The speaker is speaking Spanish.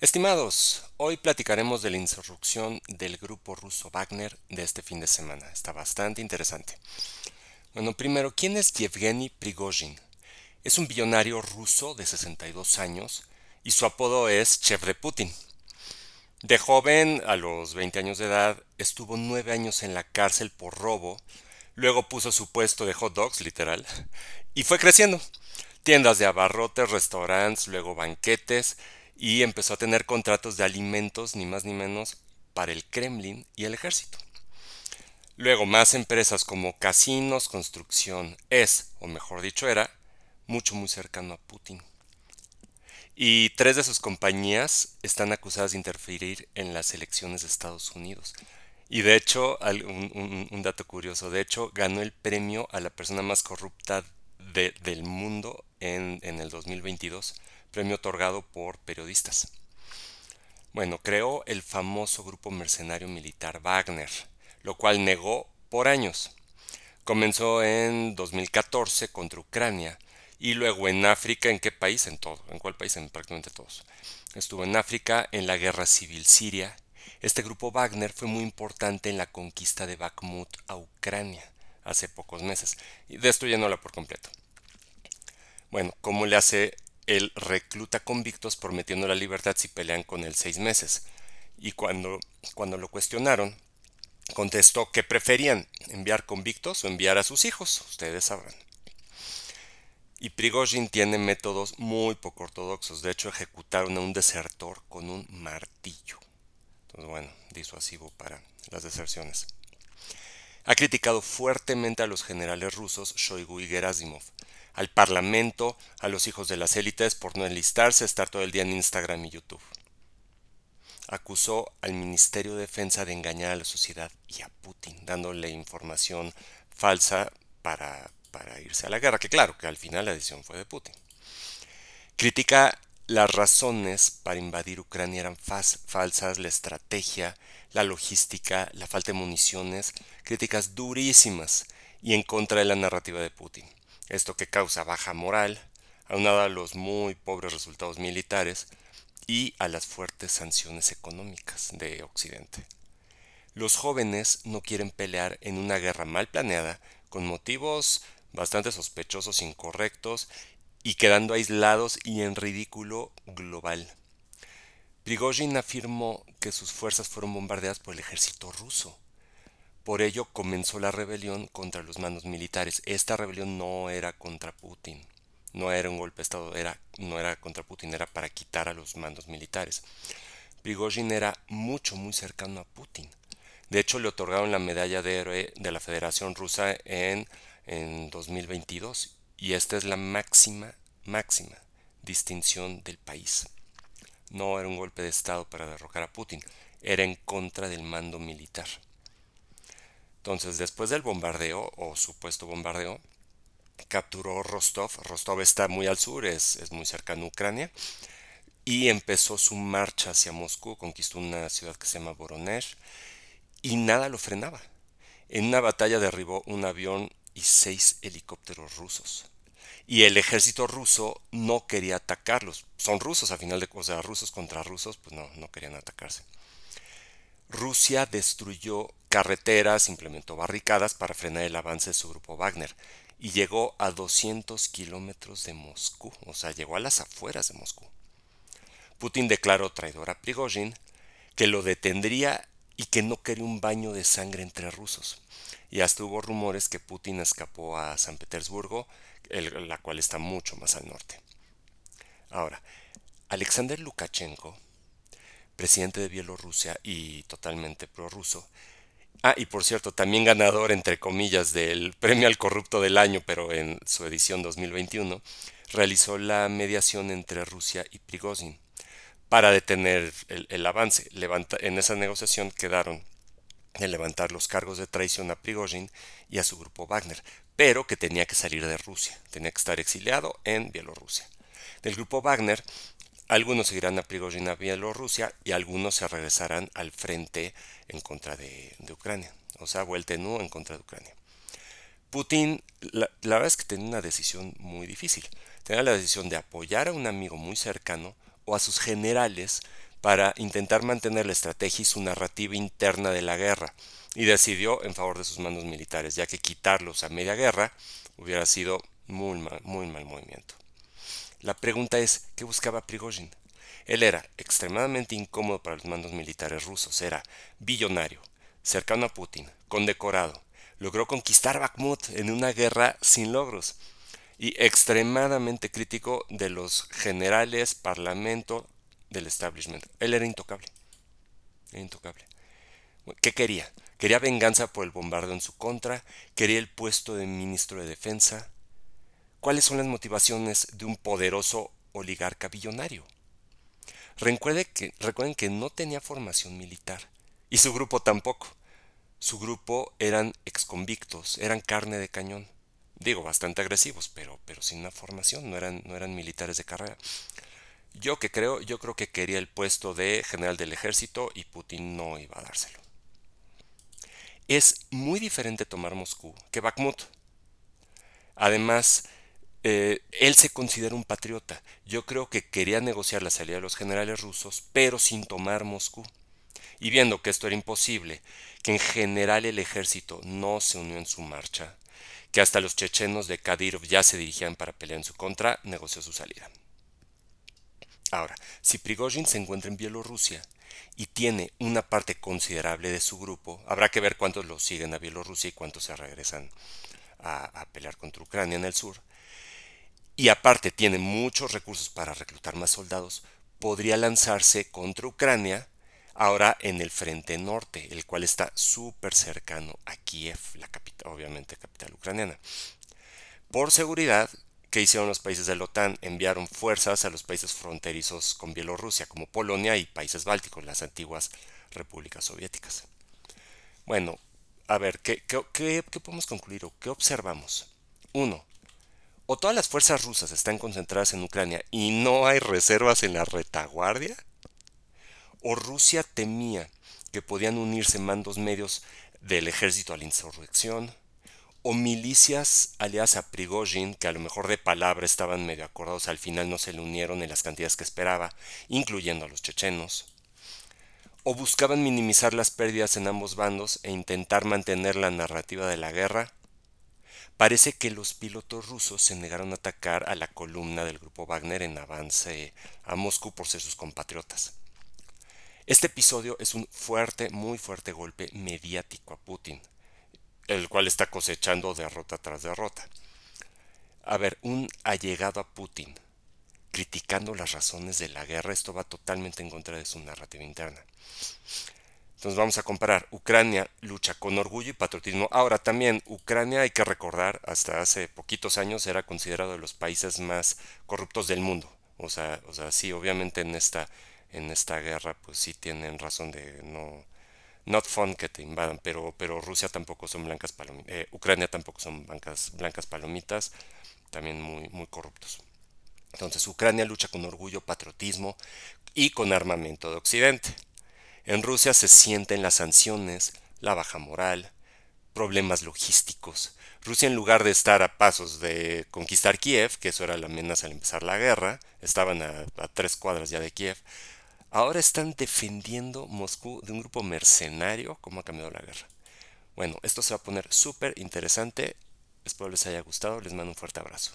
Estimados, hoy platicaremos de la insurrección del grupo ruso Wagner de este fin de semana. Está bastante interesante. Bueno, primero, ¿quién es Yevgeny Prigozhin? Es un billonario ruso de 62 años y su apodo es Chef de Putin. De joven, a los 20 años de edad, estuvo nueve años en la cárcel por robo, luego puso su puesto de hot dogs, literal, y fue creciendo. Tiendas de abarrotes, restaurantes, luego banquetes, y empezó a tener contratos de alimentos, ni más ni menos, para el Kremlin y el ejército. Luego más empresas como casinos, construcción, es, o mejor dicho era, mucho muy cercano a Putin. Y tres de sus compañías están acusadas de interferir en las elecciones de Estados Unidos. Y de hecho, un, dato curioso, de hecho, ganó el premio a la persona más corrupta del mundo en, en el 2022 premio otorgado por periodistas. Bueno, creó el famoso grupo mercenario militar Wagner, lo cual negó por años. Comenzó en 2014 contra Ucrania y luego en África, ¿en qué país? En todo, ¿en cuál país? En prácticamente todos. Estuvo en África en la guerra civil siria. Este grupo Wagner fue muy importante en la conquista de Bakhmut a Ucrania hace pocos meses, destruyéndola por completo. Bueno, ¿cómo le hace él recluta convictos prometiendo la libertad si pelean con él seis meses. Y cuando, cuando lo cuestionaron, contestó que preferían enviar convictos o enviar a sus hijos, ustedes sabrán. Y Prigozhin tiene métodos muy poco ortodoxos. De hecho, ejecutaron a un desertor con un martillo. Entonces, bueno, disuasivo para las deserciones. Ha criticado fuertemente a los generales rusos Shoigu y Gerasimov, al Parlamento, a los hijos de las élites por no enlistarse, estar todo el día en Instagram y YouTube. Acusó al Ministerio de Defensa de engañar a la sociedad y a Putin, dándole información falsa para, para irse a la guerra, que claro, que al final la decisión fue de Putin. Critica las razones para invadir Ucrania eran falsas, la estrategia, la logística, la falta de municiones, críticas durísimas y en contra de la narrativa de Putin esto que causa baja moral, aunado a los muy pobres resultados militares y a las fuertes sanciones económicas de Occidente. Los jóvenes no quieren pelear en una guerra mal planeada, con motivos bastante sospechosos, incorrectos y quedando aislados y en ridículo global. Prigozhin afirmó que sus fuerzas fueron bombardeadas por el ejército ruso, por ello comenzó la rebelión contra los mandos militares. Esta rebelión no era contra Putin, no era un golpe de Estado, era, no era contra Putin, era para quitar a los mandos militares. Prigozhin era mucho, muy cercano a Putin. De hecho, le otorgaron la medalla de héroe de la Federación Rusa en, en 2022 y esta es la máxima, máxima distinción del país. No era un golpe de Estado para derrocar a Putin, era en contra del mando militar. Entonces, después del bombardeo, o supuesto bombardeo, capturó Rostov. Rostov está muy al sur, es, muy cercano a Ucrania. Y empezó su marcha hacia Moscú, conquistó una ciudad que se llama Voronezh, y nada lo frenaba. En una batalla derribó un avión y seis helicópteros rusos. Y el ejército ruso no quería atacarlos. Son rusos, a final de cosas, rusos contra rusos, pues no, no querían atacarse. Rusia destruyó carreteras, implementó barricadas para frenar el avance de su grupo Wagner y llegó a 200 kilómetros de Moscú, o sea, llegó a las afueras de Moscú. Putin declaró traidor a Prigozhin, que lo detendría y que no quería un baño de sangre entre rusos. Y hasta hubo rumores que Putin escapó a San Petersburgo, la cual está mucho más al norte. Ahora, Alexander Lukashenko presidente de Bielorrusia y totalmente prorruso. Ah, y por cierto, también ganador, entre comillas, del Premio al Corrupto del Año, pero en su edición 2021, realizó la mediación entre Rusia y Prigozhin para detener el, avance. en esa negociación quedaron en levantar los cargos de traición a Prigozhin y a su grupo Wagner, pero que tenía que salir de Rusia, tenía que estar exiliado en Bielorrusia. Del grupo Wagner algunos seguirán a Prigozhin a Bielorrusia y algunos se regresarán al frente en contra de, Ucrania, o sea, vuelta en en contra de Ucrania. Putin, la, verdad es que tenía una decisión muy difícil. Tenía la decisión de apoyar a un amigo muy cercano o a sus generales para intentar mantener la estrategia y su narrativa interna de la guerra, y decidió en favor de sus mandos militares, ya que quitarlos a media guerra hubiera sido muy mal movimiento. La pregunta es, ¿qué buscaba Prigozhin? Él era extremadamente incómodo para los mandos militares rusos, era billonario, cercano a Putin, condecorado, logró conquistar Bakhmut en una guerra sin logros y extremadamente crítico de los generales, parlamento, del establishment. Él era intocable. Era intocable. ¿Qué quería? Quería venganza por el bombardeo en su contra, quería el puesto de ministro de defensa. ¿Cuáles son las motivaciones de un poderoso oligarca billonario? Recuerden que, recuerden que no tenía formación militar y su grupo tampoco. Su grupo eran exconvictos, eran carne de cañón. Digo, bastante agresivos, pero, pero sin una formación, no eran, no eran militares de carrera. Yo que creo, yo creo que quería el puesto de general del ejército y Putin no iba a dárselo. Es muy diferente tomar Moscú que Bakhmut. Además, eh, él se considera un patriota. Yo creo que quería negociar la salida de los generales rusos, pero sin tomar Moscú. Y viendo que esto era imposible, que en general el ejército no se unió en su marcha, que hasta los chechenos de Kadyrov ya se dirigían para pelear en su contra, negoció su salida. Ahora, si Prigozhin se encuentra en Bielorrusia y tiene una parte considerable de su grupo, habrá que ver cuántos lo siguen a Bielorrusia y cuántos se regresan a, a pelear contra Ucrania en el sur. Y aparte tiene muchos recursos para reclutar más soldados, podría lanzarse contra Ucrania ahora en el frente norte, el cual está súper cercano a Kiev, la capital, obviamente capital ucraniana. Por seguridad, ¿Qué hicieron los países de la OTAN? Enviaron fuerzas a los países fronterizos con Bielorrusia, como Polonia y países bálticos, las antiguas repúblicas soviéticas. Bueno, a ver, ¿qué, podemos concluir o qué observamos? Uno, o todas las fuerzas rusas están concentradas en Ucrania y no hay reservas en la retaguardia, o Rusia temía que podían unirse mandos medios del ejército a la insurrección, o milicias aliadas a Prigozhin, que a lo mejor de palabra estaban medio acordados, al final no se le unieron en las cantidades que esperaba, incluyendo a los chechenos, o buscaban minimizar las pérdidas en ambos bandos e intentar mantener la narrativa de la guerra, parece que los pilotos rusos se negaron a atacar a la columna del grupo Wagner en avance a Moscú por ser sus compatriotas. Este episodio es un fuerte, muy fuerte golpe mediático a Putin, el cual está cosechando derrota tras derrota. A ver, un allegado a Putin criticando las razones de la guerra, esto va totalmente en contra de su narrativa interna. Entonces vamos a comparar. Ucrania lucha con orgullo y patriotismo. Ahora también Ucrania hay que recordar, hasta hace poquitos años era considerado de los países más corruptos del mundo. O sea, o sea sí, obviamente en esta, en esta guerra pues sí tienen razón de no, not fun que te invadan, pero, pero Rusia tampoco son blancas palomitas, eh, Ucrania tampoco son blancas, blancas palomitas, también muy, muy corruptos. Entonces Ucrania lucha con orgullo, patriotismo y con armamento de Occidente. En Rusia se sienten las sanciones, la baja moral, problemas logísticos. Rusia en lugar de estar a pasos de conquistar Kiev, que eso era la amenaza al empezar la guerra, estaban a, tres cuadras ya de Kiev, Ahora están defendiendo Moscú de un grupo mercenario. ¿Cómo ha cambiado la guerra? Bueno, esto se va a poner súper interesante. Espero les haya gustado. Les mando un fuerte abrazo.